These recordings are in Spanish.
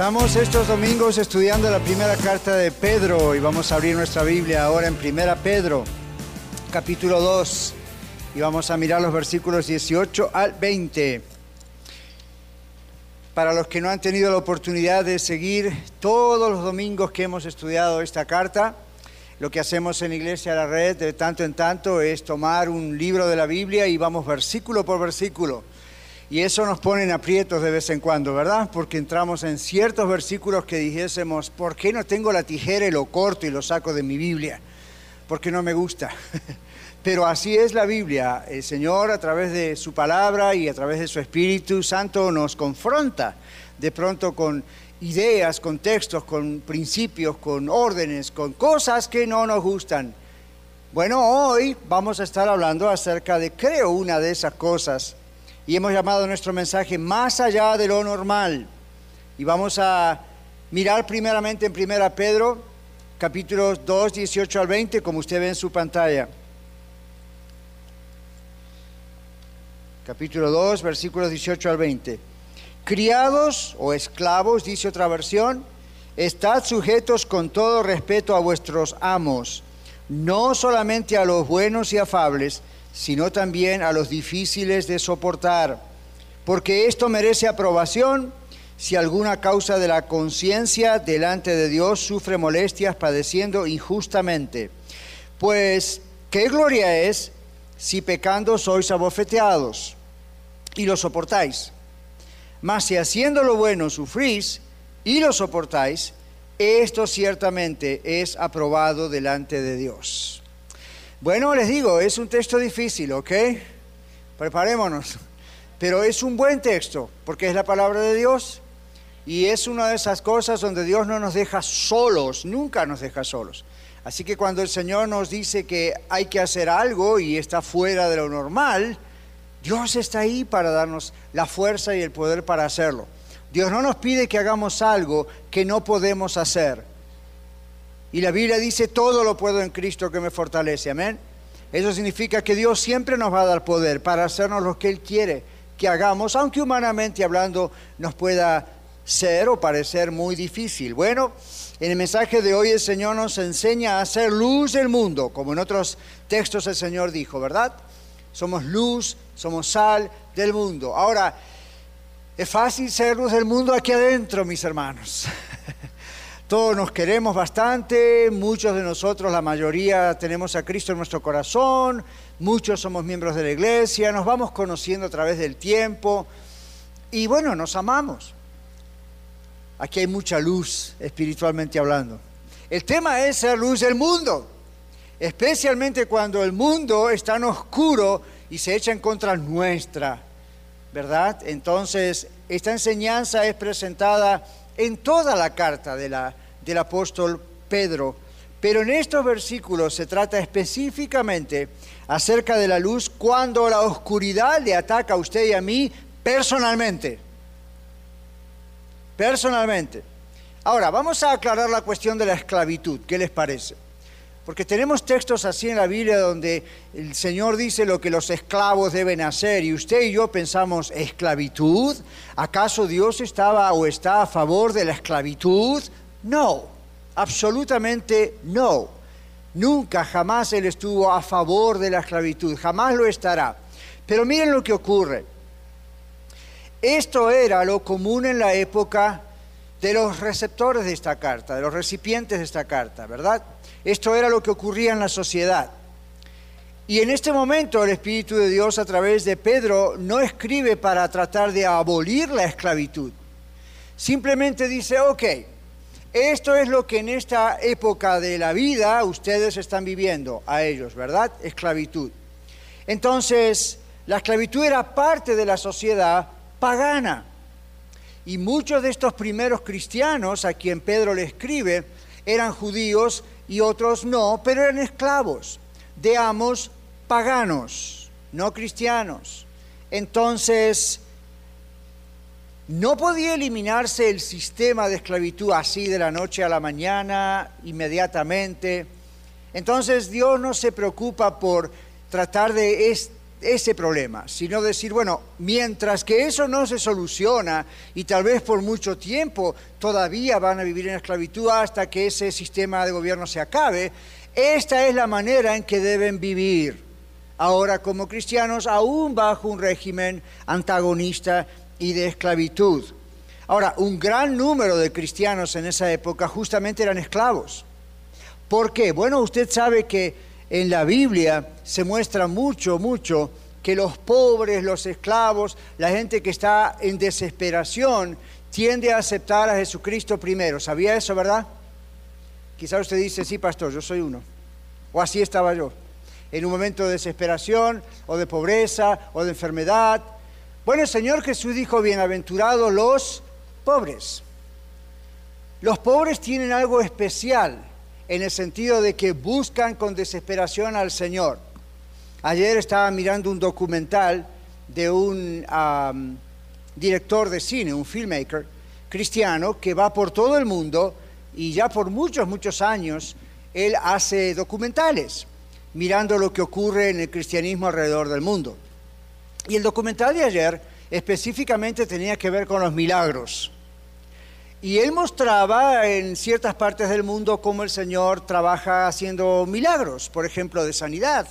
Estamos estos domingos estudiando la primera carta de Pedro y vamos a abrir nuestra Biblia ahora en Primera Pedro, capítulo 2, y vamos a mirar los versículos 18 al 20. Para los que no han tenido la oportunidad de seguir todos los domingos que hemos estudiado esta carta, lo que hacemos en Iglesia La Red de tanto en tanto es tomar un libro de la Biblia y vamos versículo por versículo y eso nos pone en aprietos de vez en cuando, ¿verdad? Porque entramos en ciertos versículos que dijésemos, ¿por qué no tengo la tijera y lo corto y lo saco de mi Biblia? Porque no me gusta. Pero así es la Biblia. El Señor a través de su palabra y a través de su Espíritu Santo nos confronta de pronto con ideas, con textos, con principios, con órdenes, con cosas que no nos gustan. Bueno, hoy vamos a estar hablando acerca de, creo, una de esas cosas y hemos llamado nuestro mensaje Más allá de lo normal. Y vamos a mirar primeramente en 1 Pedro, capítulos 2, 18 al 20, como usted ve en su pantalla. Capítulo 2, versículos 18 al 20. Criados o esclavos, dice otra versión, estad sujetos con todo respeto a vuestros amos, no solamente a los buenos y afables, sino también a los difíciles de soportar, porque esto merece aprobación si alguna causa de la conciencia delante de Dios sufre molestias padeciendo injustamente. Pues, ¿qué gloria es si pecando sois abofeteados y lo soportáis? Mas si haciendo lo bueno sufrís y lo soportáis, esto ciertamente es aprobado delante de Dios. Bueno, les digo, es un texto difícil, ¿ok? Preparémonos. Pero es un buen texto, porque es la palabra de Dios y es una de esas cosas donde Dios no nos deja solos, nunca nos deja solos. Así que cuando el Señor nos dice que hay que hacer algo y está fuera de lo normal, Dios está ahí para darnos la fuerza y el poder para hacerlo. Dios no nos pide que hagamos algo que no podemos hacer. Y la Biblia dice, todo lo puedo en Cristo que me fortalece. Amén. Eso significa que Dios siempre nos va a dar poder para hacernos lo que Él quiere que hagamos, aunque humanamente hablando nos pueda ser o parecer muy difícil. Bueno, en el mensaje de hoy el Señor nos enseña a ser luz del mundo, como en otros textos el Señor dijo, ¿verdad? Somos luz, somos sal del mundo. Ahora, es fácil ser luz del mundo aquí adentro, mis hermanos. Todos nos queremos bastante, muchos de nosotros, la mayoría, tenemos a Cristo en nuestro corazón, muchos somos miembros de la iglesia, nos vamos conociendo a través del tiempo y bueno, nos amamos. Aquí hay mucha luz espiritualmente hablando. El tema es ser luz del mundo, especialmente cuando el mundo está en oscuro y se echa en contra nuestra, ¿verdad? Entonces, esta enseñanza es presentada en toda la carta del apóstol Pedro. Pero en estos versículos se trata específicamente acerca de la luz cuando la oscuridad le ataca a usted y a mí personalmente. Personalmente. Ahora, vamos a aclarar la cuestión de la esclavitud. ¿Qué les parece? Porque tenemos textos así en la Biblia donde el Señor dice lo que los esclavos deben hacer y usted y yo pensamos, ¿esclavitud? ¿Acaso Dios estaba o está a favor de la esclavitud? No, absolutamente no. Nunca, jamás Él estuvo a favor de la esclavitud, jamás lo estará. Pero miren lo que ocurre. Esto era lo común en la época de los receptores de esta carta, de los recipientes de esta carta, ¿verdad? Esto era lo que ocurría en la sociedad. Y en este momento el Espíritu de Dios a través de Pedro no escribe para tratar de abolir la esclavitud. Simplemente dice, ok, esto es lo que en esta época de la vida ustedes están viviendo a ellos, ¿verdad? Esclavitud. Entonces, la esclavitud era parte de la sociedad pagana. Y muchos de estos primeros cristianos a quien Pedro le escribe eran judíos y otros no, pero eran esclavos de amos paganos, no cristianos. Entonces, no podía eliminarse el sistema de esclavitud así de la noche a la mañana, inmediatamente. Entonces Dios no se preocupa por tratar de ese problema, sino decir, bueno, mientras que eso no se soluciona y tal vez por mucho tiempo todavía van a vivir en esclavitud hasta que ese sistema de gobierno se acabe, esta es la manera en que deben vivir ahora como cristianos, aún bajo un régimen antagonista y de esclavitud. Ahora, un gran número de cristianos en esa época justamente eran esclavos. ¿Por qué? Bueno, usted sabe que en la Biblia se muestra mucho, mucho que los pobres, los esclavos, la gente que está en desesperación, tiende a aceptar a Jesucristo primero. ¿Sabía eso, verdad? Quizá usted dice, sí, pastor, yo soy uno. O así estaba yo. En un momento de desesperación, o de pobreza, o de enfermedad, bueno, el Señor Jesús dijo, bienaventurados los pobres. Los pobres tienen algo especial en el sentido de que buscan con desesperación al Señor. Ayer estaba mirando un documental de un director de cine, un filmmaker cristiano, que va por todo el mundo y ya por muchos, muchos años él hace documentales mirando lo que ocurre en el cristianismo alrededor del mundo. Y el documental de ayer específicamente tenía que ver con los milagros. Y él mostraba en ciertas partes del mundo cómo el Señor trabaja haciendo milagros, por ejemplo, de sanidad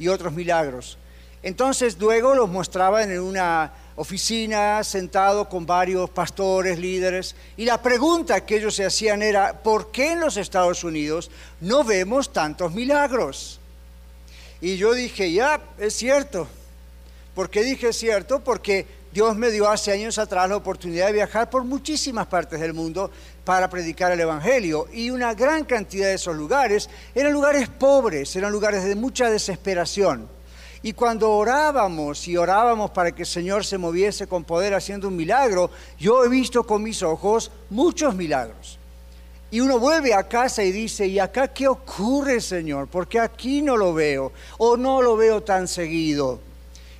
y otros milagros. Entonces luego los mostraba en una oficina, sentado con varios pastores, líderes, y la pregunta que ellos se hacían era, ¿por qué en los Estados Unidos no vemos tantos milagros? Y yo dije, ya, es cierto, ¿Por qué dije cierto? Porque Dios me dio hace años atrás la oportunidad de viajar por muchísimas partes del mundo para predicar el Evangelio. Y una gran cantidad de esos lugares eran lugares pobres, eran lugares de mucha desesperación. Y cuando orábamos y orábamos para que el Señor se moviese con poder haciendo un milagro, yo he visto con mis ojos muchos milagros. Y uno vuelve a casa y dice, ¿y acá qué ocurre, Señor? Porque aquí no lo veo o no lo veo tan seguido.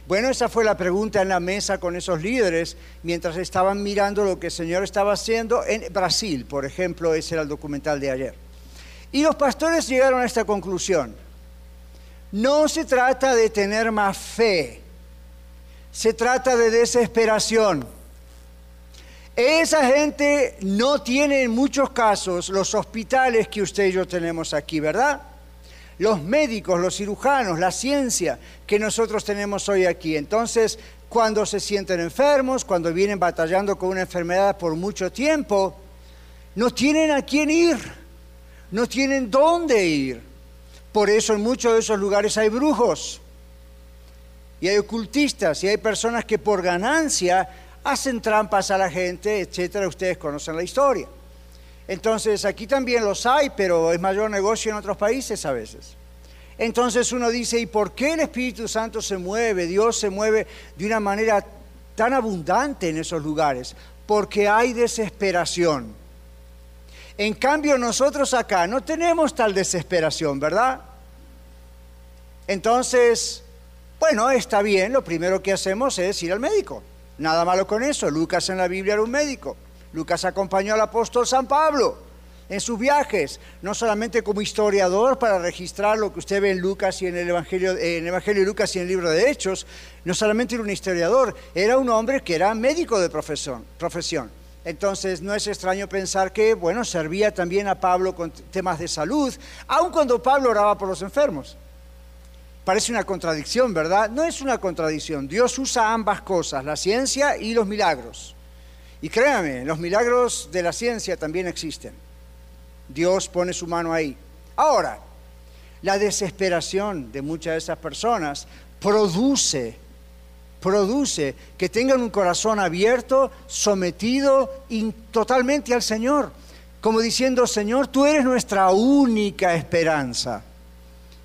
Bueno, esa fue la pregunta en la mesa con esos líderes mientras estaban mirando lo que el Señor estaba haciendo en Brasil, por ejemplo, ese era el documental de ayer. Y los pastores llegaron a esta conclusión. No se trata de tener más fe, se trata de desesperación. Esa gente no tiene en muchos casos los hospitales que usted y yo tenemos aquí, ¿verdad? Los médicos, los cirujanos, la ciencia que nosotros tenemos hoy aquí. Entonces, cuando se sienten enfermos, cuando vienen batallando con una enfermedad por mucho tiempo, no tienen a quién ir, no tienen dónde ir. Por eso en muchos de esos lugares hay brujos y hay ocultistas y hay personas que por ganancia hacen trampas a la gente, etcétera. Ustedes conocen la historia. Entonces aquí también los hay, pero es mayor negocio en otros países a veces. Entonces uno dice, ¿y por qué el Espíritu Santo se mueve? Dios se mueve de una manera tan abundante en esos lugares, porque hay desesperación. En cambio nosotros acá no tenemos tal desesperación, ¿verdad? Entonces, bueno, está bien, lo primero que hacemos es ir al médico. Nada malo con eso, Lucas en la Biblia era un médico. Lucas acompañó al apóstol San Pablo en sus viajes, no solamente como historiador para registrar lo que usted ve en Lucas y en el Evangelio, en el Evangelio de Lucas y en el libro de Hechos, no solamente era un historiador, era un hombre que era médico de profesión. profesión. Entonces no es extraño pensar que, bueno, servía también a Pablo con temas de salud, aun cuando Pablo oraba por los enfermos. Parece una contradicción, ¿verdad? No es una contradicción. Dios usa ambas cosas, la ciencia y los milagros. Y créame, los milagros de la ciencia también existen. Dios pone su mano ahí. Ahora, la desesperación de muchas de esas personas produce, produce que tengan un corazón abierto, sometido totalmente al Señor, como diciendo, Señor, tú eres nuestra única esperanza.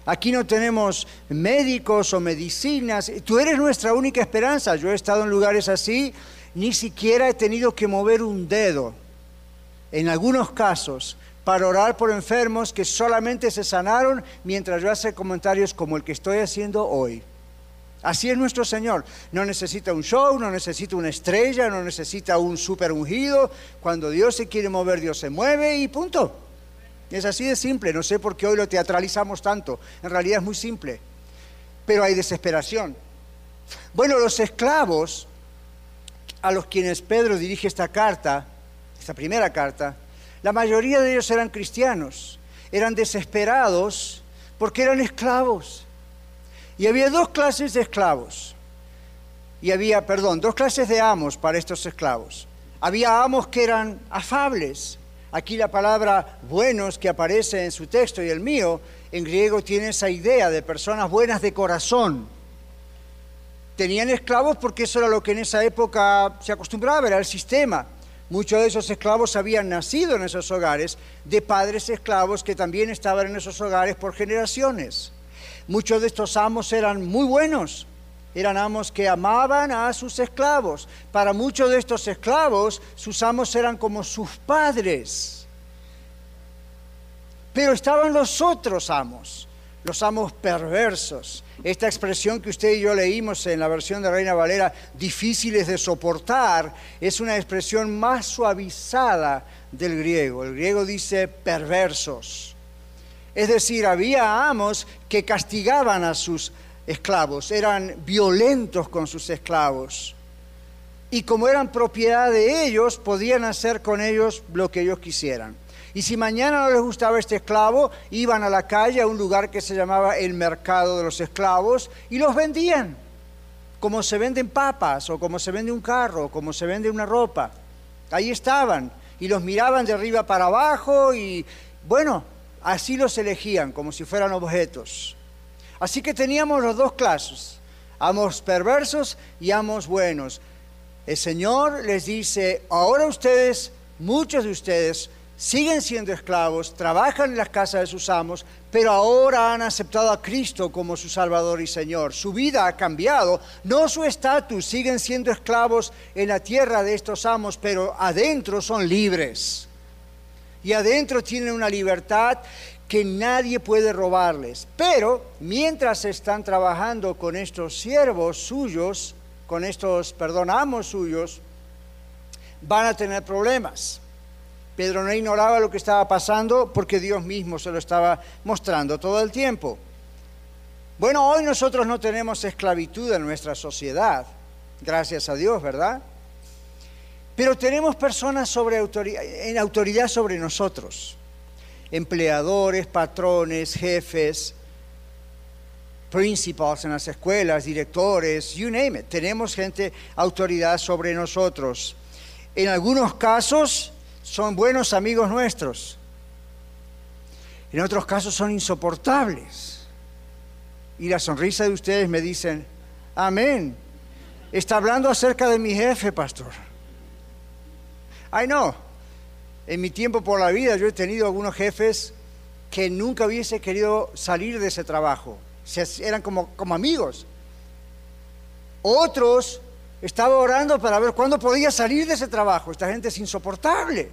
Aquí no tenemos médicos o medicinas, tú eres nuestra única esperanza. Yo he estado en lugares así ni siquiera he tenido que mover un dedo, en algunos casos, para orar por enfermos que solamente se sanaron mientras yo hacía comentarios como el que estoy haciendo hoy. Así es nuestro Señor. No necesita un show, no necesita una estrella, no necesita un super ungido. Cuando Dios se quiere mover, Dios se mueve y punto. Es así de simple. No sé por qué hoy lo teatralizamos tanto. En realidad es muy simple. Pero hay desesperación. Bueno, los esclavos a los quienes Pedro dirige esta carta, esta primera carta, la mayoría de ellos eran cristianos. Eran desesperados porque eran esclavos y había dos clases de esclavos. Y había, perdón, dos clases de amos para estos esclavos. Había amos que eran afables. Aquí la palabra buenos que aparece en su texto y el mío, en griego tiene esa idea de personas buenas de corazón. Tenían esclavos porque eso era lo que en esa época se acostumbraba, era el sistema. Muchos de esos esclavos habían nacido en esos hogares de padres esclavos que también estaban en esos hogares por generaciones. Muchos de estos amos eran muy buenos, eran amos que amaban a sus esclavos. Para muchos de estos esclavos, sus amos eran como sus padres. Pero estaban los otros amos, los amos perversos. Esta expresión que usted y yo leímos en la versión de Reina Valera, difíciles de soportar, es una expresión más suavizada del griego. El griego dice perversos. Es decir, había amos que castigaban a sus esclavos, eran violentos con sus esclavos. Y como eran propiedad de ellos, podían hacer con ellos lo que ellos quisieran. Y si mañana no les gustaba este esclavo, iban a la calle, a un lugar que se llamaba el mercado de los esclavos, y los vendían, como se venden papas, o como se vende un carro, o como se vende una ropa. Ahí estaban, y los miraban de arriba para abajo, y bueno, Así los elegían, como si fueran objetos. Así que teníamos los dos clases, amos perversos y amos buenos. El Señor les dice, ahora ustedes, muchos de ustedes, siguen siendo esclavos, trabajan en las casas de sus amos, pero ahora han aceptado a Cristo como su Salvador y Señor. Su vida ha cambiado, no su estatus, siguen siendo esclavos en la tierra de estos amos, pero adentro son libres y adentro tienen una libertad que nadie puede robarles. Pero mientras están trabajando con estos siervos suyos, con estos, perdón, amos suyos, van a tener problemas. Pedro no ignoraba lo que estaba pasando porque Dios mismo se lo estaba mostrando todo el tiempo. Bueno, hoy nosotros no tenemos esclavitud en nuestra sociedad, gracias a Dios, ¿verdad? Pero tenemos personas sobre autoridad, en autoridad sobre nosotros, empleadores, patrones, jefes, principals en las escuelas, directores, you name it. Tenemos gente, autoridad sobre nosotros. En algunos casos son buenos amigos nuestros. En otros casos son insoportables. Y la sonrisa de ustedes me dicen, amén. Está hablando acerca de mi jefe, pastor. Ay, no. En mi tiempo por la vida yo he tenido algunos jefes que nunca hubiese querido salir de ese trabajo. eran como, como amigos. Otros estaba orando para ver cuándo podía salir de ese trabajo. Esta gente es insoportable.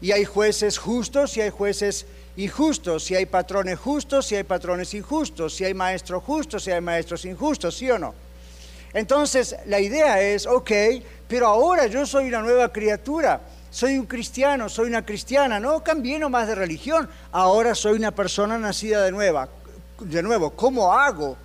Y hay jueces justos y hay jueces injustos, y hay patrones justos y hay patrones injustos, si hay maestros justos y hay maestros injustos, ¿sí o no? Entonces, la idea es, ok, pero ahora yo soy una nueva criatura, soy un cristiano, soy una cristiana, no cambié nomás de religión, ahora soy una persona nacida de nueva. De nuevo, ¿cómo hago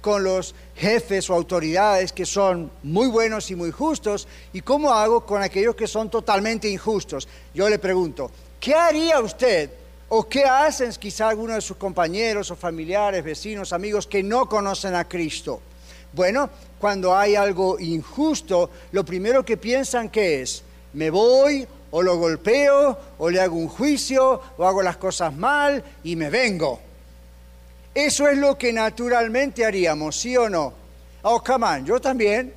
con los jefes o autoridades que son muy buenos y muy justos? ¿Y cómo hago con aquellos que son totalmente injustos? Yo le pregunto, ¿qué haría usted o qué hacen quizá algunos de sus compañeros o familiares, vecinos, amigos que no conocen a Cristo? Bueno, cuando hay algo injusto, lo primero que piensan que es, me voy o lo golpeo o le hago un juicio o hago las cosas mal y me vengo. Eso es lo que naturalmente haríamos, ¿sí o no? Oh, come on, yo también.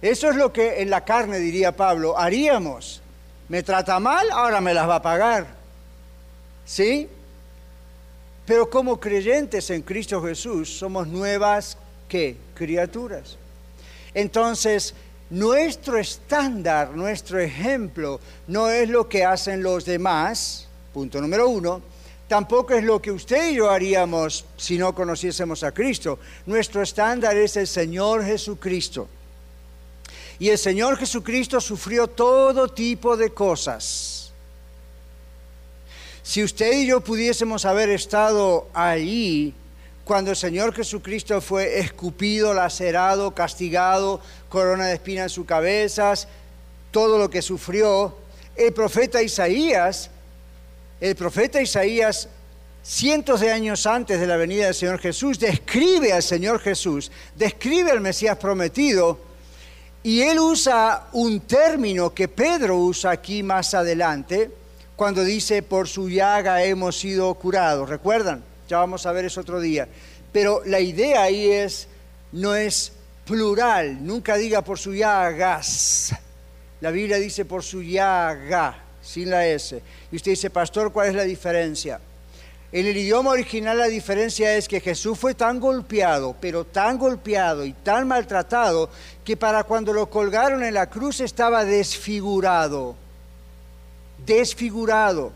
Eso es lo que en la carne, diría Pablo, haríamos. Me trata mal, ahora me las va a pagar. ¿Sí? Pero como creyentes en Cristo Jesús somos nuevas ¿qué? Criaturas. Entonces, nuestro estándar, nuestro ejemplo, no es lo que hacen los demás, punto número uno, tampoco es lo que usted y yo haríamos si no conociésemos a Cristo. Nuestro estándar es el Señor Jesucristo. Y el Señor Jesucristo sufrió todo tipo de cosas. Si usted y yo pudiésemos haber estado ahí cuando el Señor Jesucristo fue escupido, lacerado, castigado, corona de espinas en su cabeza, todo lo que sufrió, el profeta Isaías, el profeta Isaías, cientos de años antes de la venida del Señor Jesús, describe al Señor Jesús, describe al Mesías prometido, y él usa un término que Pedro usa aquí más adelante, cuando dice, por su llaga hemos sido curados. ¿Recuerdan? Ya vamos a ver eso otro día. Pero la idea ahí es, no es plural, nunca diga por su llagas. La Biblia dice por su llaga, sin la S. Y usted dice, pastor, ¿cuál es la diferencia? En el idioma original la diferencia es que Jesús fue tan golpeado, pero tan golpeado y tan maltratado, que para cuando lo colgaron en la cruz estaba desfigurado, desfigurado.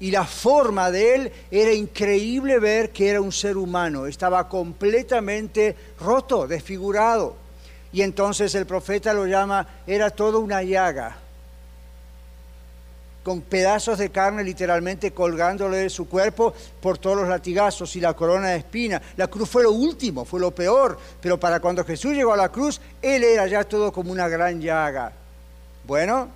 Y la forma de él era increíble ver que era un ser humano, estaba completamente roto, desfigurado. Y entonces el profeta lo llama, era todo una llaga con pedazos de carne literalmente colgándole de su cuerpo por todos los latigazos y la corona de espina. La cruz fue lo último, fue lo peor, pero para cuando Jesús llegó a la cruz, Él era ya todo como una gran llaga. Bueno,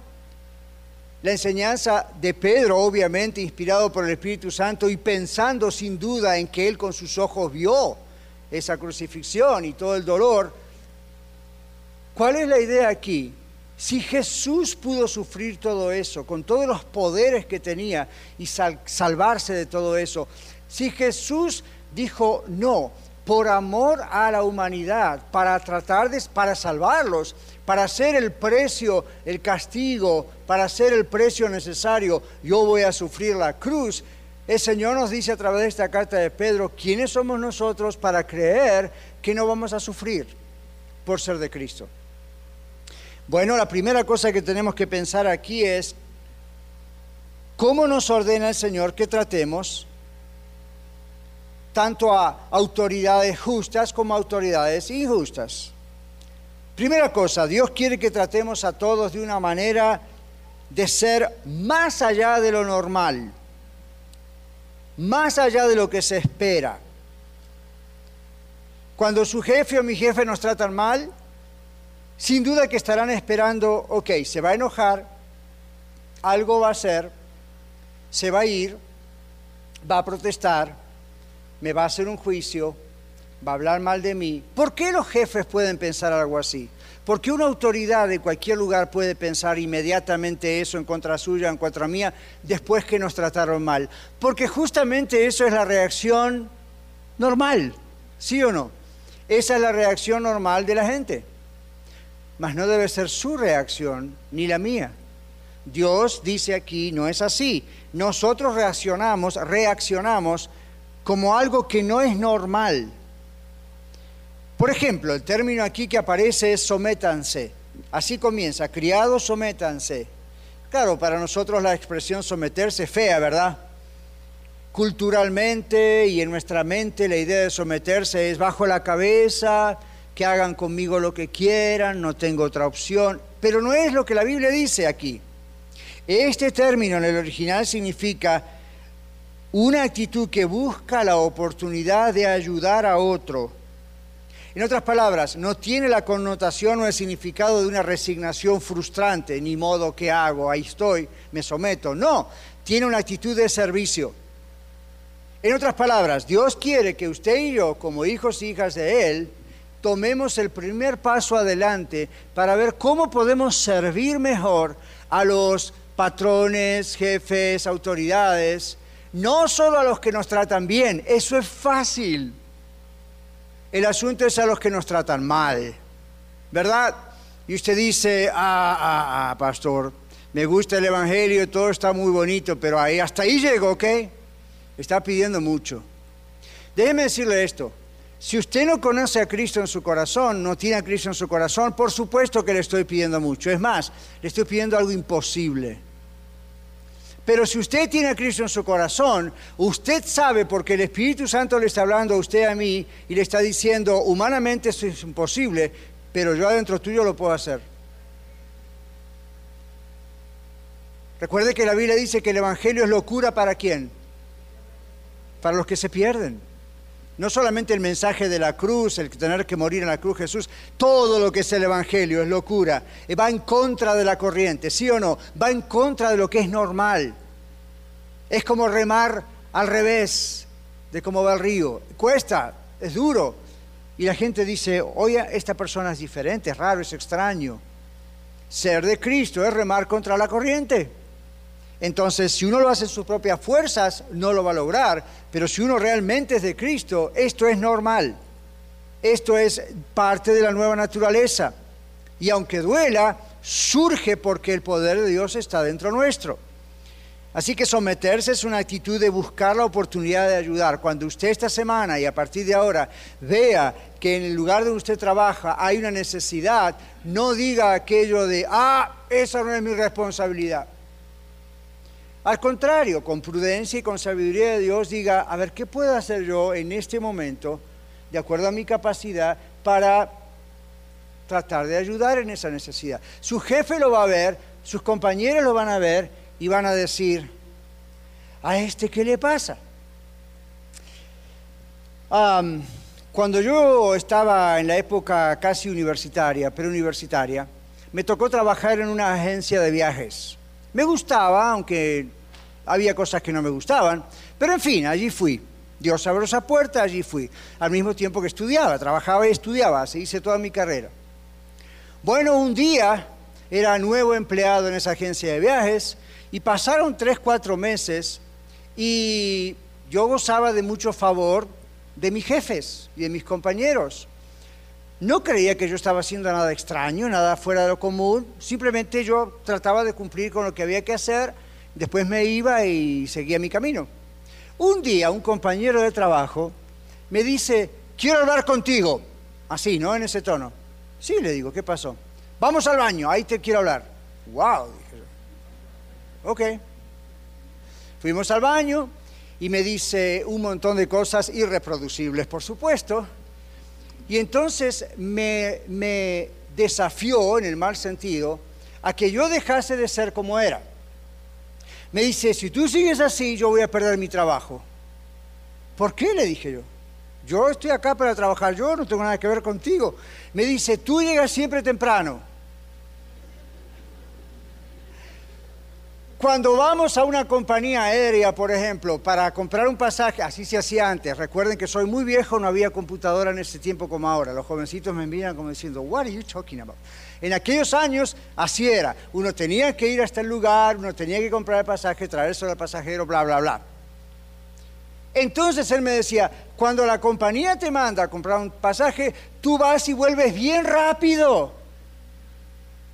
la enseñanza de Pedro, obviamente inspirado por el Espíritu Santo y pensando sin duda en que Él con sus ojos vio esa crucifixión y todo el dolor, ¿cuál es la idea aquí? Si Jesús pudo sufrir todo eso, con todos los poderes que tenía y salvarse de todo eso, si Jesús dijo no, por amor a la humanidad, para tratar de, para salvarlos, para hacer el precio, el castigo, para hacer el precio necesario, yo voy a sufrir la cruz. El Señor nos dice a través de esta carta de Pedro, ¿quiénes somos nosotros para creer que no vamos a sufrir por ser de Cristo? Bueno, la primera cosa que tenemos que pensar aquí es cómo nos ordena el Señor que tratemos tanto a autoridades justas como a autoridades injustas. Primera cosa, Dios quiere que tratemos a todos de una manera de ser más allá de lo normal, más allá de lo que se espera. Cuando su jefe o mi jefe nos tratan mal, sin duda que estarán esperando, ok, se va a enojar, algo va a hacer, se va a ir, va a protestar, me va a hacer un juicio, va a hablar mal de mí. ¿Por qué los jefes pueden pensar algo así? ¿Por qué una autoridad de cualquier lugar puede pensar inmediatamente eso en contra suya, en contra mía, después que nos trataron mal? Porque justamente eso es la reacción normal, ¿sí o no? Esa es la reacción normal de la gente mas no debe ser su reacción ni la mía. Dios dice aquí, no es así. Nosotros reaccionamos, reaccionamos como algo que no es normal. Por ejemplo, el término aquí que aparece es sométanse. Así comienza, criados sométanse. Claro, para nosotros la expresión someterse es fea, ¿verdad? Culturalmente y en nuestra mente la idea de someterse es bajo la cabeza, que hagan conmigo lo que quieran, no tengo otra opción, pero no es lo que la Biblia dice aquí. Este término en el original significa una actitud que busca la oportunidad de ayudar a otro. En otras palabras, no tiene la connotación o el significado de una resignación frustrante, ni modo que hago, ahí estoy, me someto. No, tiene una actitud de servicio. En otras palabras, Dios quiere que usted y yo, como hijos e hijas de Él, tomemos el primer paso adelante para ver cómo podemos servir mejor a los patrones, jefes, autoridades, no solo a los que nos tratan bien, eso es fácil. El asunto es a los que nos tratan mal, ¿verdad? Y usted dice, ah, ah, ah, pastor, me gusta el Evangelio, todo está muy bonito, pero ahí, hasta ahí llego, ¿ok? Está pidiendo mucho. Déjeme decirle esto, si usted no conoce a Cristo en su corazón, no tiene a Cristo en su corazón, por supuesto que le estoy pidiendo mucho. Es más, le estoy pidiendo algo imposible. Pero si usted tiene a Cristo en su corazón, usted sabe porque el Espíritu Santo le está hablando a usted a mí y le está diciendo, humanamente esto es imposible, pero yo adentro tuyo lo puedo hacer. Recuerde que la Biblia dice que el Evangelio es locura para quién? Para los que se pierden. No solamente el mensaje de la cruz, el tener que morir en la cruz Jesús, todo lo que es el Evangelio es locura. Eh, va en contra de la corriente, ¿sí o no? Va en contra de lo que es normal. Es como remar al revés de cómo va el río. Cuesta, es duro. Y la gente dice, oye, esta persona es diferente, es raro, es extraño. Ser de Cristo es remar contra la corriente. Entonces, si uno lo hace en sus propias fuerzas, no lo va a lograr. Pero si uno realmente es de Cristo, esto es normal. Esto es parte de la nueva naturaleza. Y aunque duela, surge porque el poder de Dios está dentro nuestro. Así que someterse es una actitud de buscar la oportunidad de ayudar. Cuando usted esta semana y a partir de ahora vea que en el lugar donde usted trabaja hay una necesidad, no diga aquello de, ah, esa no es mi responsabilidad. Al contrario, con prudencia y con sabiduría de Dios, diga, a ver, ¿qué puedo hacer yo en este momento, de acuerdo a mi capacidad, para tratar de ayudar en esa necesidad? Su jefe lo va a ver, sus compañeros lo van a ver y van a decir, ¿a este qué le pasa? cuando yo estaba en la época casi universitaria, preuniversitaria, me tocó trabajar en una agencia de viajes. Me gustaba, aunque había cosas que no me gustaban, pero en fin, allí fui. Dios abrió esa puerta, allí fui. Al mismo tiempo que estudiaba, trabajaba y estudiaba, así hice toda mi carrera. Bueno, un día era nuevo empleado en esa agencia de viajes y pasaron tres, cuatro meses y yo gozaba de mucho favor de mis jefes y de mis compañeros. No creía que yo estaba haciendo nada extraño, nada fuera de lo común, simplemente yo trataba de cumplir con lo que había que hacer, después me iba y seguía mi camino. Un día un compañero de trabajo me dice, quiero hablar contigo, así, ¿no? En ese tono. Sí, le digo, ¿qué pasó? Vamos al baño, ahí te quiero hablar. Wow, dije yo. Ok. Fuimos al baño y me dice un montón de cosas irreproducibles, por supuesto. Y entonces me, desafió, en el mal sentido, a que yo dejase de ser como era. Me dice, si tú sigues así, yo voy a perder mi trabajo. ¿Por qué? Le dije yo. Yo estoy acá para trabajar, yo no tengo nada que ver contigo. Me dice, tú llegas siempre temprano. Cuando vamos a una compañía aérea, por ejemplo, para comprar un pasaje, así se hacía antes. Recuerden que soy muy viejo, no había computadora en ese tiempo como ahora. Los jovencitos me miran como diciendo, "What are you talking about?" En aquellos años así era. Uno tenía que ir hasta el lugar, uno tenía que comprar el pasaje, traérselo al pasajero, bla, bla, bla. Entonces él me decía, cuando la compañía te manda a comprar un pasaje, tú vas y vuelves bien rápido.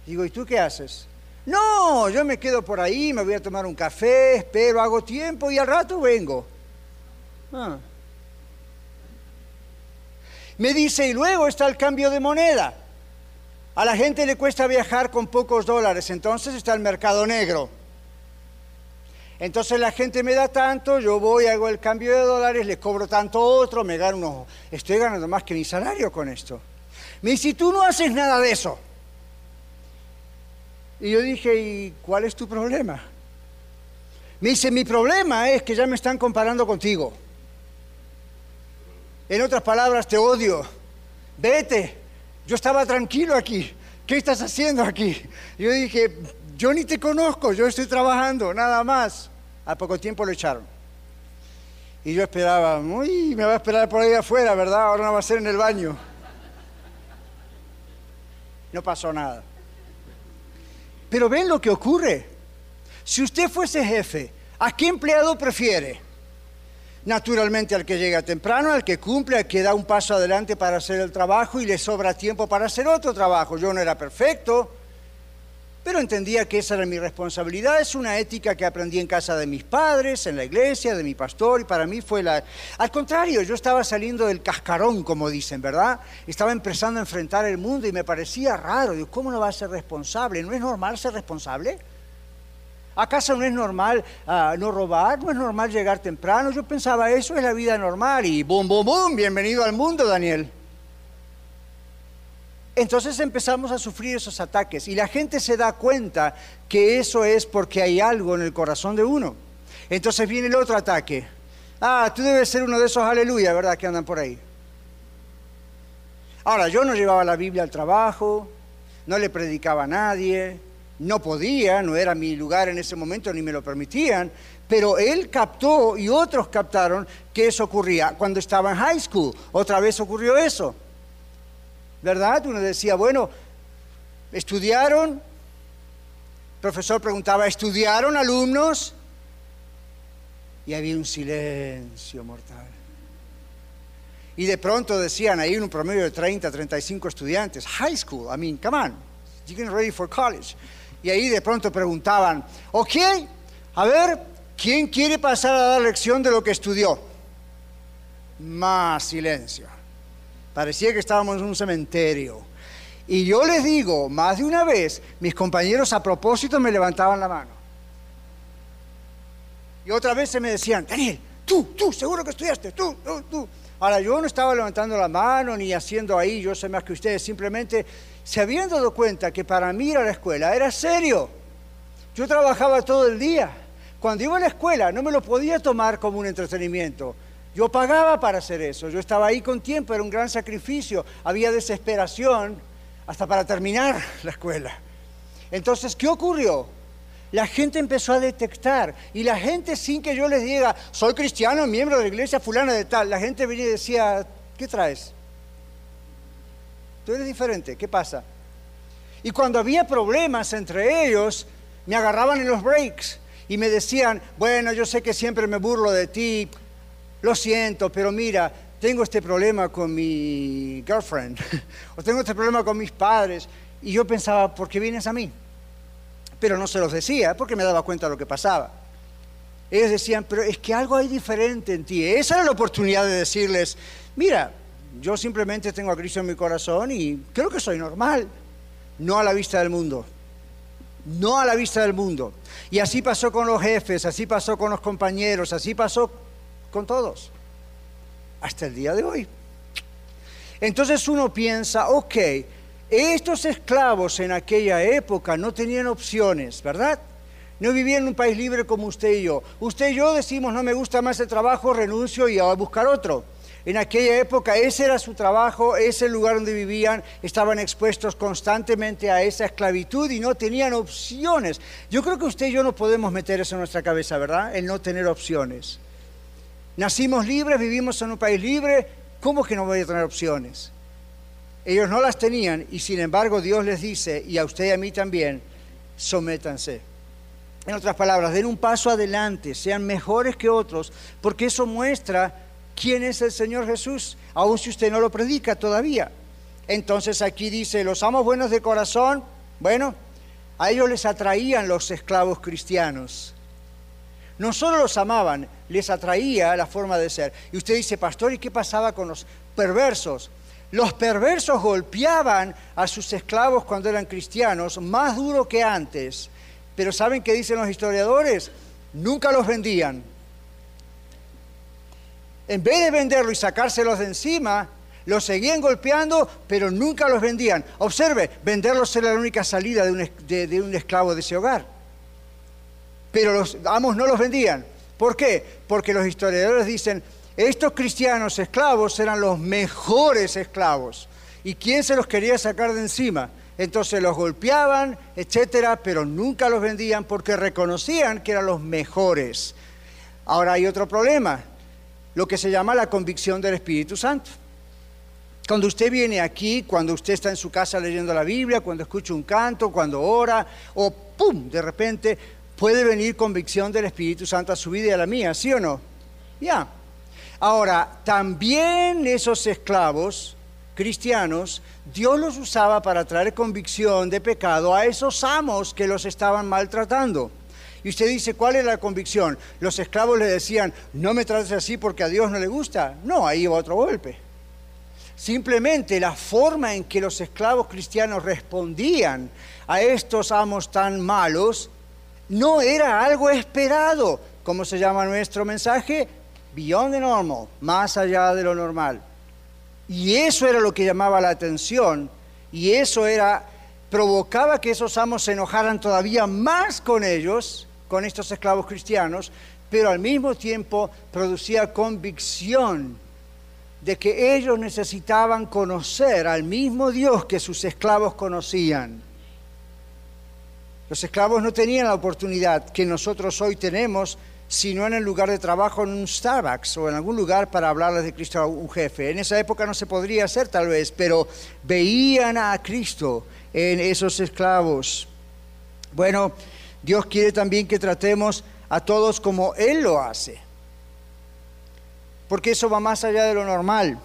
Digo, ¿y tú qué haces? No, yo me quedo por ahí, me voy a tomar un café, espero, hago tiempo y al rato vengo. Ah. Me dice, y luego está el cambio de moneda. A la gente le cuesta viajar con pocos dólares, entonces está el mercado negro. Entonces la gente me da tanto, yo voy, hago el cambio de dólares, le cobro tanto otro, me gano unos... Estoy ganando más que mi salario con esto. Me dice, tú no haces nada de eso. Y yo dije, ¿y cuál es tu problema? Me dice, mi problema es que ya me están comparando contigo. En otras palabras, te odio. Vete. Yo estaba tranquilo aquí. ¿Qué estás haciendo aquí? Yo dije, yo ni te conozco, yo estoy trabajando, nada más. A poco tiempo lo echaron. Y yo esperaba, uy, me va a esperar por ahí afuera, ¿verdad? Ahora no va a ser en el baño. No pasó nada. Pero ven lo que ocurre. Si usted fuese jefe, ¿a qué empleado prefiere? Naturalmente al que llega temprano, al que cumple, al que da un paso adelante para hacer el trabajo y le sobra tiempo para hacer otro trabajo. Yo no era perfecto, pero entendía que esa era mi responsabilidad. Es una ética que aprendí en casa de mis padres, en la iglesia, de mi pastor, y para mí fue la... Al contrario, yo estaba saliendo del cascarón, como dicen, ¿verdad? Estaba empezando a enfrentar el mundo y me parecía raro. Digo, ¿cómo no va a ser responsable? ¿No es normal ser responsable? ¿Acaso no es normal ah, no robar? ¿No es normal llegar temprano? Yo pensaba, eso es la vida normal y boom, boom, boom, bienvenido al mundo, Daniel. Entonces empezamos a sufrir esos ataques y la gente se da cuenta que eso es porque hay algo en el corazón de uno. Entonces viene el otro ataque. Ah, tú debes ser uno de esos aleluya, ¿verdad? Que andan por ahí. Ahora, yo no llevaba la Biblia al trabajo, no le predicaba a nadie, no podía, no era mi lugar en ese momento, ni me lo permitían, pero él captó y otros captaron que eso ocurría. Cuando estaba en high school, otra vez ocurrió eso. ¿Verdad? Uno decía, bueno, estudiaron, el profesor preguntaba, ¿estudiaron alumnos? Y había un silencio mortal. Y de pronto decían, ahí un promedio de 30, 35 estudiantes, high school, I mean, come on, you're getting ready for college. Y ahí de pronto preguntaban, ok, a ver, ¿quién quiere pasar a dar lección de lo que estudió? Más silencio. Parecía que estábamos en un cementerio. Y yo les digo, más de una vez, mis compañeros a propósito me levantaban la mano. Y otra vez se me decían, Daniel, tú, tú, seguro que estudiaste, tú, tú, tú. Ahora, yo no estaba levantando la mano ni haciendo ahí, yo sé más que ustedes, simplemente se habían dado cuenta que para mí ir a la escuela era serio. Yo trabajaba todo el día. Cuando iba a la escuela no me lo podía tomar como un entretenimiento. Yo pagaba para hacer eso, yo estaba ahí con tiempo, era un gran sacrificio, había desesperación hasta para terminar la escuela. Entonces, ¿qué ocurrió? La gente empezó a detectar y la gente sin que yo les diga, soy cristiano, miembro de la iglesia fulana de tal, la gente venía y decía, ¿qué traes? Tú eres diferente, ¿qué pasa? Y cuando había problemas entre ellos, me agarraban en los breaks y me decían, bueno, yo sé que siempre me burlo de ti, lo siento, pero mira, tengo este problema con mi girlfriend, o tengo este problema con mis padres, y yo pensaba, ¿por qué vienes a mí? Pero no se los decía, porque me daba cuenta de lo que pasaba. Ellos decían, pero es que algo hay diferente en ti. Esa era la oportunidad de decirles, mira, yo simplemente tengo a Cristo en mi corazón y creo que soy normal, no a la vista del mundo, no a la vista del mundo. Y así pasó con los jefes, así pasó con los compañeros, así pasó con todos, hasta el día de hoy. Entonces uno piensa, ok, estos esclavos en aquella época no tenían opciones, ¿verdad? No vivían en un país libre como usted y yo. Usted y yo decimos, no me gusta más el trabajo, renuncio y a buscar otro. En aquella época ese era su trabajo, ese lugar donde vivían, estaban expuestos constantemente a esa esclavitud y no tenían opciones. Yo creo que usted y yo no podemos meter eso en nuestra cabeza, ¿verdad? El no tener opciones. Nacimos libres, vivimos en un país libre, ¿cómo que no voy a tener opciones? Ellos no las tenían y sin embargo Dios les dice, y a usted y a mí también, sométanse. En otras palabras, den un paso adelante, sean mejores que otros, porque eso muestra quién es el Señor Jesús, aun si usted no lo predica todavía. Entonces aquí dice, los amos buenos de corazón, bueno, a ellos les atraían los esclavos cristianos. No solo los amaban, les atraía la forma de ser. Y usted dice, pastor, ¿y qué pasaba con los perversos? Los perversos golpeaban a sus esclavos cuando eran cristianos más duro que antes. Pero ¿saben qué dicen los historiadores? Nunca los vendían, en vez de venderlo y sacárselos de encima, los seguían golpeando, pero nunca los vendían. Observe, venderlos era la única salida de un, esclavo de ese hogar. Pero los amos no los vendían. ¿Por qué? Porque los historiadores dicen, estos cristianos esclavos eran los mejores esclavos. ¿Y quién se los quería sacar de encima? Entonces los golpeaban, etcétera, pero nunca los vendían porque reconocían que eran los mejores. Ahora hay otro problema lo que se llama la convicción del Espíritu Santo. Cuando usted viene aquí, cuando usted está en su casa leyendo la Biblia, cuando escucha un canto, cuando ora, o ¡pum! De repente puede venir convicción del Espíritu Santo a su vida y a la mía, ¿sí o no? Ya. Ahora, también esos esclavos cristianos, Dios los usaba para traer convicción de pecado a esos amos que los estaban maltratando. Y usted dice, ¿cuál es la convicción? Los esclavos le decían, no me trates así porque a Dios no le gusta. No, ahí va otro golpe. Simplemente la forma en que los esclavos cristianos respondían a estos amos tan malos no era algo esperado. ¿Cómo se llama nuestro mensaje? Beyond the normal, más allá de lo normal. Y eso era lo que llamaba la atención y eso era provocaba que esos amos se enojaran todavía más con ellos, con estos esclavos cristianos, pero al mismo tiempo producía convicción de que ellos necesitaban conocer al mismo Dios que sus esclavos conocían. Los esclavos no tenían la oportunidad que nosotros hoy tenemos, sino en el lugar de trabajo en un Starbucks o en algún lugar para hablarles de Cristo a un jefe. En esa época no se podría hacer tal vez, pero veían a Cristo en esos esclavos. Bueno, Dios quiere también que tratemos a todos como Él lo hace, porque eso va más allá de lo normal.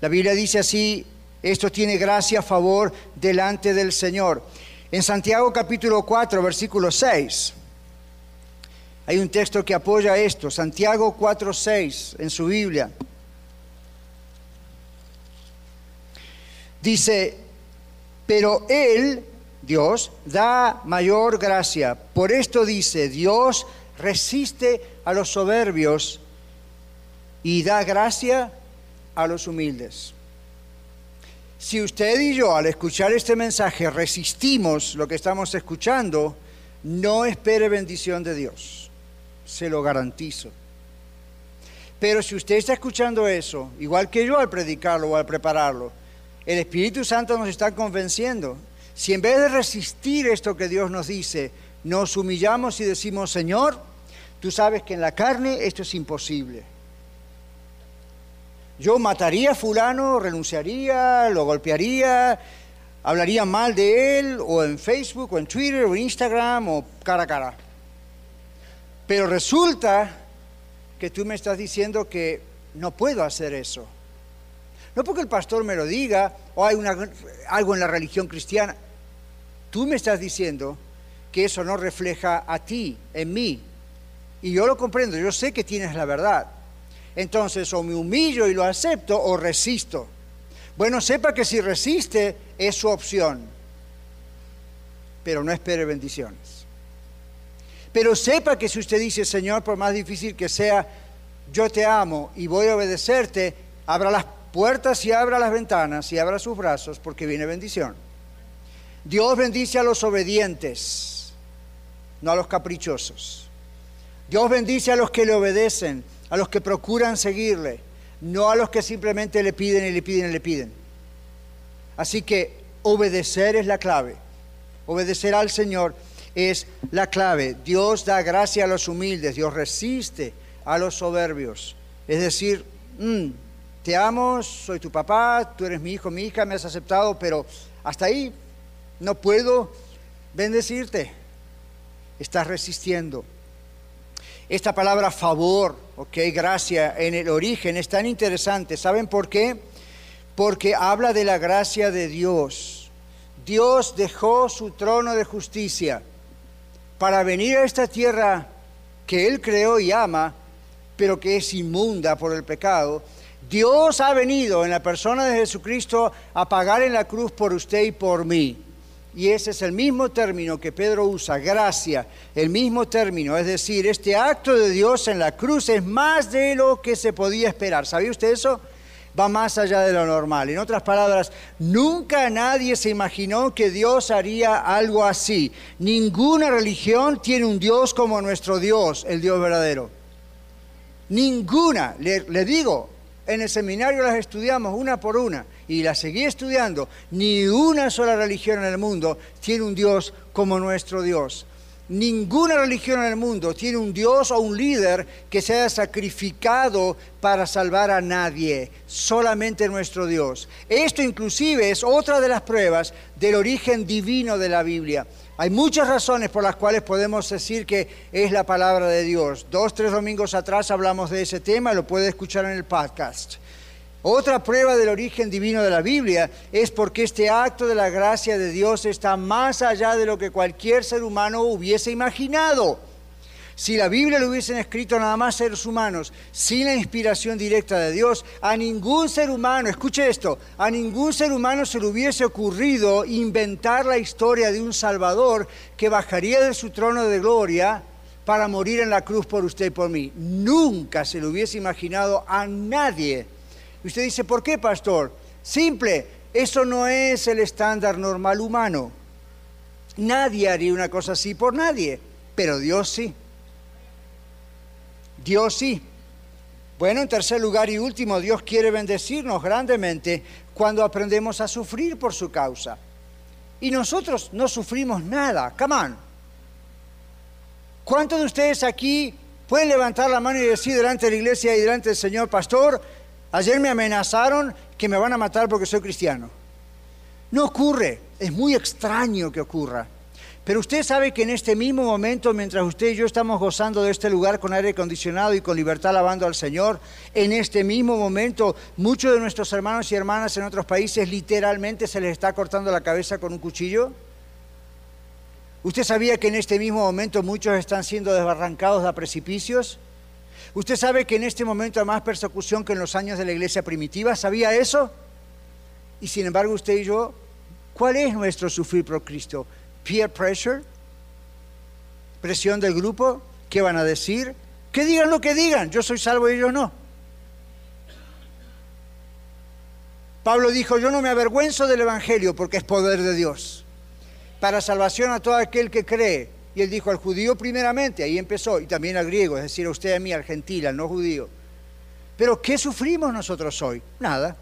La Biblia dice así, esto tiene gracia favor delante del Señor. En Santiago capítulo 4, versículo 6, hay un texto que apoya esto, Santiago 4, 6 en su Biblia. Dice, pero Él, Dios, da mayor gracia. Por esto dice, Dios resiste a los soberbios y da gracia a los humildes. Si usted y yo al escuchar este mensaje resistimos lo que estamos escuchando, no espere bendición de Dios, se lo garantizo. Pero si usted está escuchando eso, igual que yo al predicarlo o al prepararlo, el Espíritu Santo nos está convenciendo. Si en vez de resistir esto que Dios nos dice, nos humillamos y decimos, Señor, tú sabes que en la carne esto es imposible yo mataría a fulano, renunciaría, lo golpearía, hablaría mal de él, o en Facebook, o en Twitter, o en Instagram, o cara a cara. Pero resulta que tú me estás diciendo que no puedo hacer eso. No porque el pastor me lo diga, o hay algo en la religión cristiana. Tú me estás diciendo que eso no refleja a ti, en mí. Y yo lo comprendo, yo sé que tienes la verdad. Entonces o me humillo y lo acepto o resisto. Bueno, sepa que si resiste es su opción, pero no espere bendiciones. Pero sepa que si usted dice, Señor, por más difícil que sea, yo te amo y voy a obedecerte, abra las puertas y abra las ventanas y abra sus brazos porque viene bendición. Dios bendice a los obedientes, no a los caprichosos. Dios bendice a los que le obedecen a los que procuran seguirle, no a los que simplemente le piden y le piden y le piden. Así que obedecer es la clave. Obedecer al Señor es la clave. Dios da gracia a los humildes, Dios resiste a los soberbios. Es decir, mm, te amo, soy tu papá, tú eres mi hijo, mi hija, me has aceptado, pero hasta ahí no puedo bendecirte. Estás resistiendo. Esta palabra favor, ok, gracia, en el origen es tan interesante. ¿Saben por qué? Porque habla de la gracia de Dios. Dios dejó su trono de justicia para venir a esta tierra que Él creó y ama, pero que es inmunda por el pecado. Dios ha venido en la persona de Jesucristo a pagar en la cruz por usted y por mí. Y ese es el mismo término que Pedro usa, gracia, el mismo término. Es decir, este acto de Dios en la cruz es más de lo que se podía esperar. ¿Sabía usted eso? Va más allá de lo normal. En otras palabras, nunca nadie se imaginó que Dios haría algo así. Ninguna religión tiene un Dios como nuestro Dios, el Dios verdadero. Ninguna. Le, le digo, en el seminario las estudiamos una por una y la seguí estudiando, ni una sola religión en el mundo tiene un Dios como nuestro Dios. Ninguna religión en el mundo tiene un Dios o un líder que se haya sacrificado para salvar a nadie, solamente nuestro Dios. Esto inclusive es otra de las pruebas del origen divino de la Biblia. Hay muchas razones por las cuales podemos decir que es la palabra de Dios. Dos, tres domingos atrás hablamos de ese tema, lo puede escuchar en el podcast. Otra prueba del origen divino de la Biblia es porque este acto de la gracia de Dios está más allá de lo que cualquier ser humano hubiese imaginado. Si la Biblia lo hubiesen escrito nada más seres humanos, sin la inspiración directa de Dios, a ningún ser humano, escuche esto, a ningún ser humano se le hubiese ocurrido inventar la historia de un Salvador que bajaría de su trono de gloria para morir en la cruz por usted y por mí. Nunca se lo hubiese imaginado a nadie. Y usted dice, ¿por qué, pastor? Simple, eso no es el estándar normal humano. Nadie haría una cosa así por nadie, pero Dios sí. Dios sí. Bueno, en tercer lugar y último, Dios quiere bendecirnos grandemente cuando aprendemos a sufrir por su causa. Y nosotros no sufrimos nada. Come on. ¿Cuántos de ustedes aquí pueden levantar la mano y decir delante de la iglesia y delante del Señor, pastor, ayer me amenazaron que me van a matar porque soy cristiano? No ocurre, es muy extraño que ocurra. Pero usted sabe que en este mismo momento, mientras usted y yo estamos gozando de este lugar con aire acondicionado y con libertad alabando al Señor, en este mismo momento muchos de nuestros hermanos y hermanas en otros países literalmente se les está cortando la cabeza con un cuchillo. ¿Usted sabía que en este mismo momento muchos están siendo desbarrancados a precipicios? ¿Usted sabe que en este momento hay más persecución que en los años de la iglesia primitiva? ¿Sabía eso? Y sin embargo usted y yo, ¿cuál es nuestro sufrir por Cristo? Peer pressure, presión del grupo, ¿qué van a decir? Que digan lo que digan, yo soy salvo y ellos no. Pablo dijo, yo no me avergüenzo del Evangelio porque es poder de Dios, para salvación a todo aquel que cree. Y él dijo al judío primeramente, ahí empezó, y también al griego, es decir, a usted a mí, al gentil, al no judío. Pero ¿qué sufrimos nosotros hoy? Nada.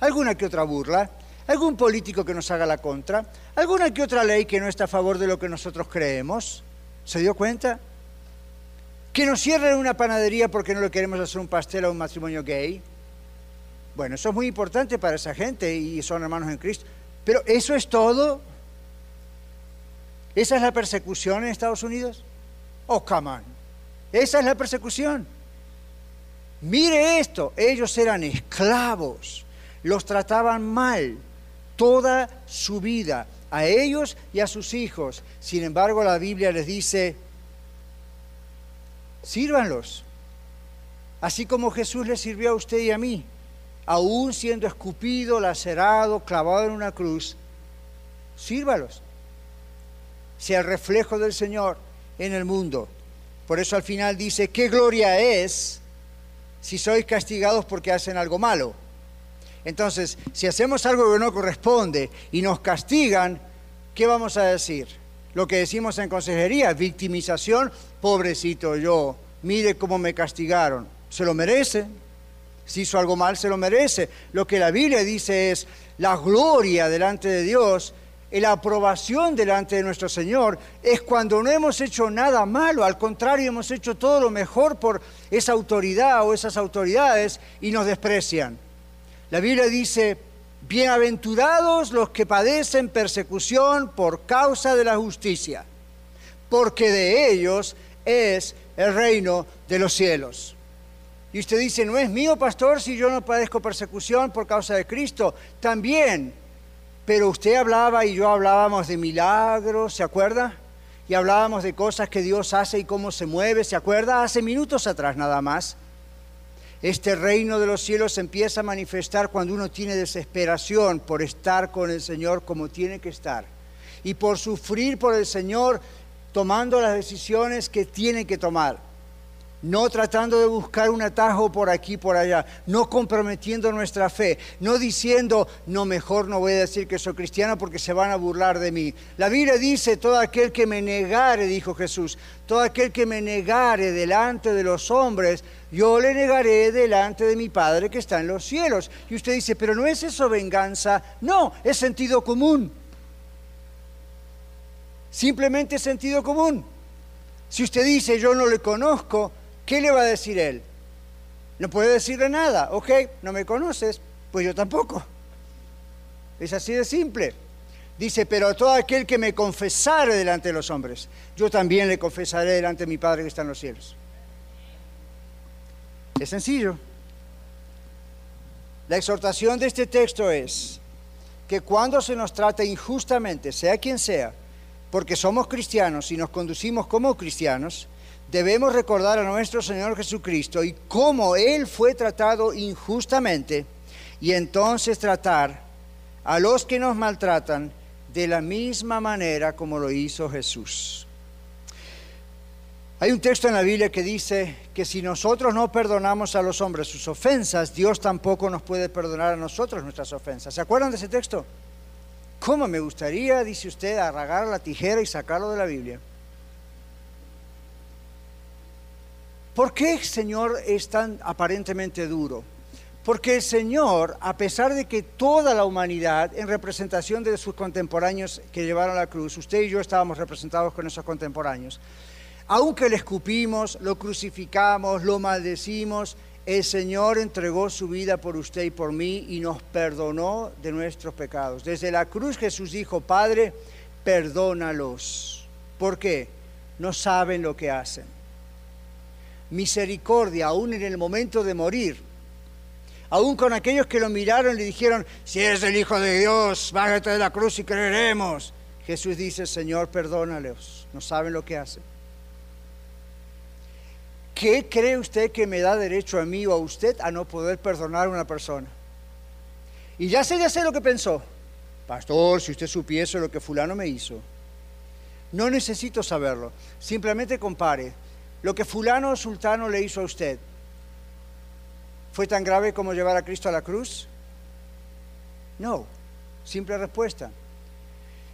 Alguna que otra burla, algún político que nos haga la contra, alguna que otra ley que no está a favor de lo que nosotros creemos. ¿Se dio cuenta? Que nos cierren una panadería porque no le queremos hacer un pastel a un matrimonio gay. Bueno, eso es muy importante para esa gente y son hermanos en Cristo. Pero eso es todo. ¿Esa es la persecución en Estados Unidos? Oh, come on. Esa es la persecución. Mire esto, ellos eran esclavos, los trataban mal, toda su vida, a ellos y a sus hijos. Sin embargo, la Biblia les dice, sírvanlos, así como Jesús les sirvió a usted y a mí, aún siendo escupido, lacerado, clavado en una cruz, sírvalos. Sea el reflejo del Señor en el mundo. Por eso al final dice, ¿qué gloria es si sois castigados porque hacen algo malo? Entonces, si hacemos algo que no corresponde y nos castigan, ¿qué vamos a decir? Lo que decimos en consejería, victimización, pobrecito yo, mire cómo me castigaron, se lo merece. Si hizo algo mal, se lo merece. Lo que la Biblia dice es la gloria delante de Dios la aprobación delante de nuestro Señor es cuando no hemos hecho nada malo, al contrario, hemos hecho todo lo mejor por esa autoridad o esas autoridades y nos desprecian. La Biblia dice, bienaventurados los que padecen persecución por causa de la justicia, porque de ellos es el reino de los cielos. Y usted dice, no es mío, pastor, si yo no padezco persecución por causa de Cristo. También, pero usted hablaba y yo hablábamos de milagros, ¿se acuerda? Y hablábamos de cosas que Dios hace y cómo se mueve, ¿se acuerda? Hace minutos atrás nada más. Este reino de los cielos empieza a manifestar cuando uno tiene desesperación por estar con el Señor como tiene que estar y por sufrir por el Señor tomando las decisiones que tiene que tomar no tratando de buscar un atajo por aquí, por allá, no comprometiendo nuestra fe, no diciendo, no, mejor no voy a decir que soy cristiano porque se van a burlar de mí. La Biblia dice, todo aquel que me negare, dijo Jesús, todo aquel que me negare delante de los hombres, yo le negaré delante de mi Padre que está en los cielos. Y usted dice, pero no es eso venganza, no, es sentido común. Simplemente sentido común. Si usted dice, yo no le conozco, ¿Qué le va a decir él? No puede decirle nada. Ok, no me conoces, pues yo tampoco. Es así de simple. Dice, pero a todo aquel que me confesare delante de los hombres, yo también le confesaré delante de mi Padre que está en los cielos. Es sencillo. La exhortación de este texto es que cuando se nos trate injustamente, sea quien sea, porque somos cristianos y nos conducimos como cristianos, debemos recordar a nuestro Señor Jesucristo y cómo Él fue tratado injustamente y entonces tratar a los que nos maltratan de la misma manera como lo hizo Jesús. Hay un texto en la Biblia que dice que si nosotros no perdonamos a los hombres sus ofensas, Dios tampoco nos puede perdonar a nosotros nuestras ofensas. ¿Se acuerdan de ese texto? ¿Cómo me gustaría, dice usted, arragar la tijera y sacarlo de la Biblia? ¿Por qué Señor es tan aparentemente duro? Porque el Señor, a pesar de que toda la humanidad, en representación de sus contemporáneos que llevaron la cruz, usted y yo estábamos representados con esos contemporáneos, aunque le escupimos, lo crucificamos, lo maldecimos, el Señor entregó su vida por usted y por mí y nos perdonó de nuestros pecados. Desde la cruz Jesús dijo, Padre, perdónalos. ¿Por qué? No saben lo que hacen. Misericordia, aún en el momento de morir. Aún con aquellos que lo miraron y le dijeron, si eres el Hijo de Dios, bájate de la cruz y creeremos. Jesús dice, Señor, perdónalos. No saben lo que hacen. ¿Qué cree usted que me da derecho a mí o a usted a no poder perdonar a una persona? Y ya sé, ya sé lo que pensó. Pastor, si usted supiese lo que fulano me hizo. No necesito saberlo. Simplemente compare. Lo que fulano o sultano le hizo a usted. ¿Fue tan grave como llevar a Cristo a la cruz? No. Simple respuesta.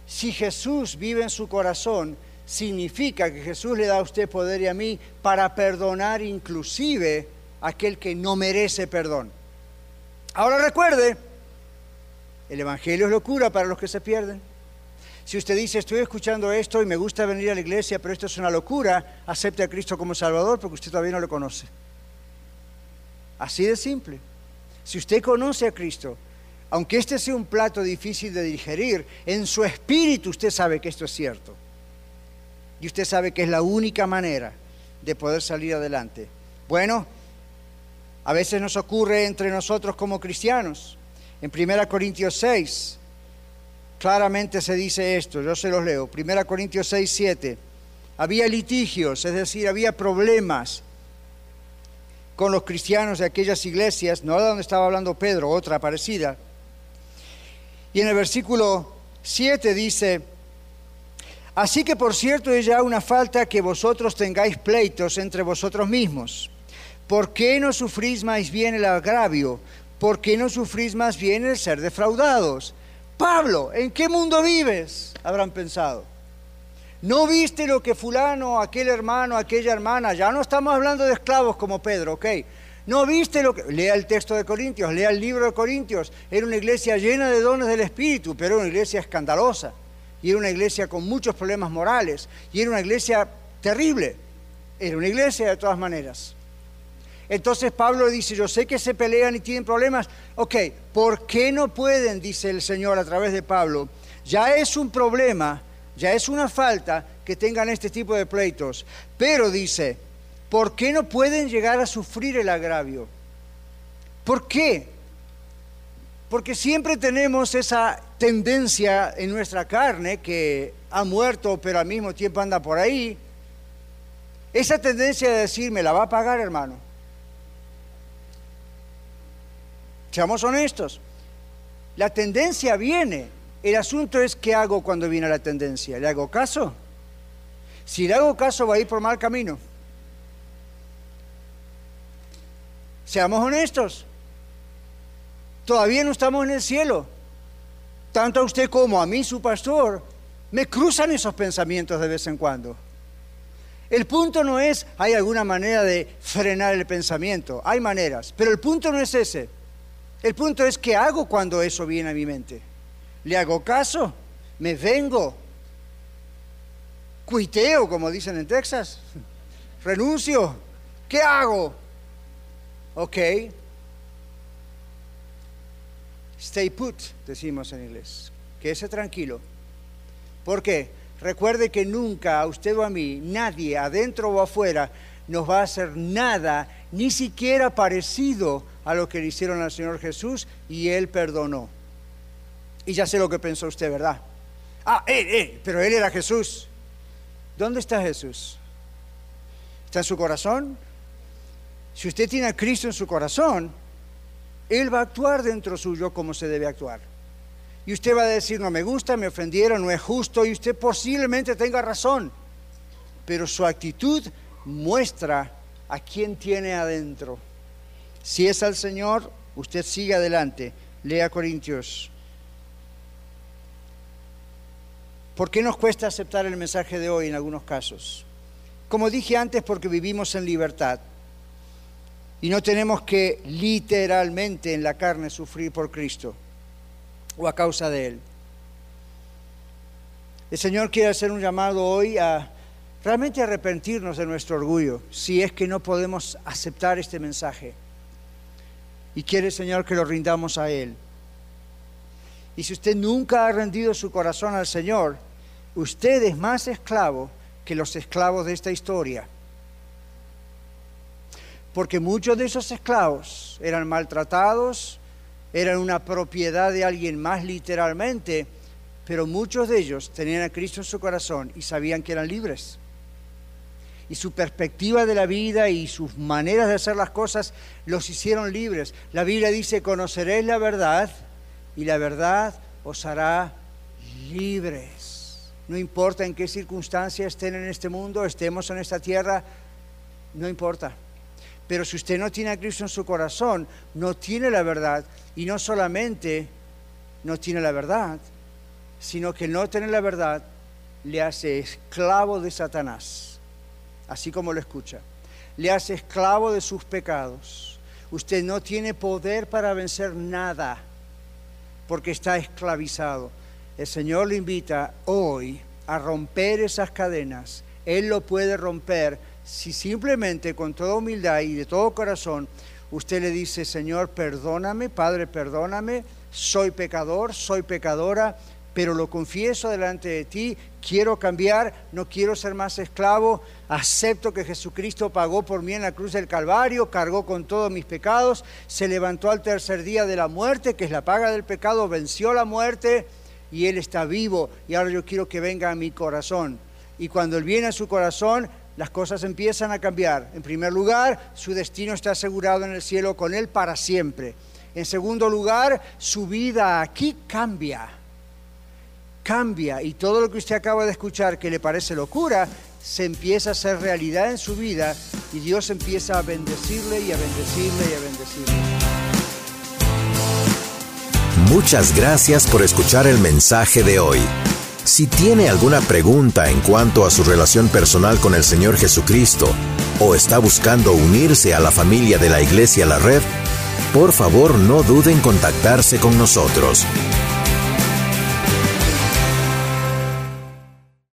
Si Jesús vive en su corazón, significa que Jesús le da a usted poder y a mí para perdonar inclusive a aquel que no merece perdón. Ahora recuerde, el Evangelio es locura para los que se pierden. Si usted dice, estoy escuchando esto y me gusta venir a la iglesia, pero esto es una locura, acepte a Cristo como Salvador porque usted todavía no lo conoce. Así de simple. Si usted conoce a Cristo, aunque este sea un plato difícil de digerir, en su espíritu usted sabe que esto es cierto. Y usted sabe que es la única manera de poder salir adelante. Bueno, a veces nos ocurre entre nosotros como cristianos. En 1 Corintios 6, claramente se dice esto, yo se los leo. 1 Corintios 6, 7. Había litigios, es decir, había problemas con los cristianos de aquellas iglesias, no de donde estaba hablando Pedro, otra parecida. Y en el versículo 7 dice, Así que por cierto es ya una falta que vosotros tengáis pleitos entre vosotros mismos. ¿Por qué no sufrís más bien el agravio? ¿Por qué no sufrís más bien el ser defraudados? Pablo, ¿en qué mundo vives? Habrán pensado. ¿No viste lo que fulano, aquel hermano, aquella hermana? Ya no estamos hablando de esclavos como Pedro, ¿ok? ¿No viste lo que... Lea el texto de Corintios, lea el libro de Corintios. Era una iglesia llena de dones del Espíritu, pero era una iglesia escandalosa y era una iglesia con muchos problemas morales, y era una iglesia terrible, era una iglesia de todas maneras. Entonces Pablo dice, yo sé que se pelean y tienen problemas, ok, ¿por qué no pueden, dice el Señor a través de Pablo? Ya es un problema, ya es una falta que tengan este tipo de pleitos, pero dice, ¿por qué no pueden llegar a sufrir el agravio? ¿Por qué? Porque siempre tenemos esa tendencia en nuestra carne que ha muerto pero al mismo tiempo anda por ahí. Esa tendencia de decir, me la va a pagar hermano. Seamos honestos. La tendencia viene. El asunto es qué hago cuando viene la tendencia. ¿Le hago caso? Si le hago caso va a ir por mal camino. Seamos honestos. Todavía no estamos en el cielo. Tanto a usted como a mí, su pastor, me cruzan esos pensamientos de vez en cuando. El punto no es, hay alguna manera de frenar el pensamiento, hay maneras, pero el punto no es ese. El punto es qué hago cuando eso viene a mi mente. ¿Le hago caso? ¿Me vengo? ¿Cuiteo, como dicen en Texas? ¿Renuncio? ¿Qué hago? Ok, Stay put, decimos en inglés. Quédese tranquilo. ¿Por qué? Recuerde que nunca a usted o a mí, nadie, adentro o afuera, nos va a hacer nada, ni siquiera parecido a lo que le hicieron al Señor Jesús y Él perdonó. Y ya sé lo que pensó usted, ¿verdad? Ah, eh, eh, pero Él era Jesús. ¿Dónde está Jesús? ¿Está en su corazón? Si usted tiene a Cristo en su corazón, Él va a actuar dentro suyo como se debe actuar. Y usted va a decir, no me gusta, me ofendieron, no es justo, y usted posiblemente tenga razón. Pero su actitud muestra a quién tiene adentro. Si es al Señor, usted sigue adelante. Lea Corintios. ¿Por qué nos cuesta aceptar el mensaje de hoy en algunos casos? Como dije antes, porque vivimos en libertad y no tenemos que literalmente en la carne sufrir por Cristo o a causa de Él. El Señor quiere hacer un llamado hoy a realmente arrepentirnos de nuestro orgullo, si es que no podemos aceptar este mensaje. Y quiere, Señor, que lo rindamos a Él. Y si usted nunca ha rendido su corazón al Señor, usted es más esclavo que los esclavos de esta historia. Porque muchos de esos esclavos eran maltratados, eran una propiedad de alguien más literalmente, pero muchos de ellos tenían a Cristo en su corazón y sabían que eran libres y su perspectiva de la vida y sus maneras de hacer las cosas los hicieron libres. La Biblia dice, conoceréis la verdad y la verdad os hará libres. No importa en qué circunstancias estén en este mundo, estemos en esta tierra, no importa. Pero si usted no tiene a Cristo en su corazón, no tiene la verdad. Y no solamente no tiene la verdad, sino que no tener la verdad le hace esclavo de Satanás así como lo escucha. Le hace esclavo de sus pecados. Usted no tiene poder para vencer nada porque está esclavizado. El Señor le invita hoy a romper esas cadenas. Él lo puede romper si simplemente con toda humildad y de todo corazón usted le dice, Señor, perdóname, Padre, perdóname, soy pecador, soy pecadora, pero lo confieso delante de ti, quiero cambiar, no quiero ser más esclavo, acepto que Jesucristo pagó por mí en la cruz del Calvario, cargó con todos mis pecados, se levantó al tercer día de la muerte, que es la paga del pecado, venció la muerte y Él está vivo y ahora yo quiero que venga a mi corazón. Y cuando Él viene a su corazón, las cosas empiezan a cambiar. En primer lugar, su destino está asegurado en el cielo con Él para siempre. En segundo lugar, su vida aquí cambia cambia y todo lo que usted acaba de escuchar que le parece locura, se empieza a hacer realidad en su vida y Dios empieza a bendecirle y a bendecirle y a bendecirle. Muchas gracias por escuchar el mensaje de hoy. Si tiene alguna pregunta en cuanto a su relación personal con el Señor Jesucristo o está buscando unirse a la familia de la Iglesia La Red, por favor no duden en contactarse con nosotros.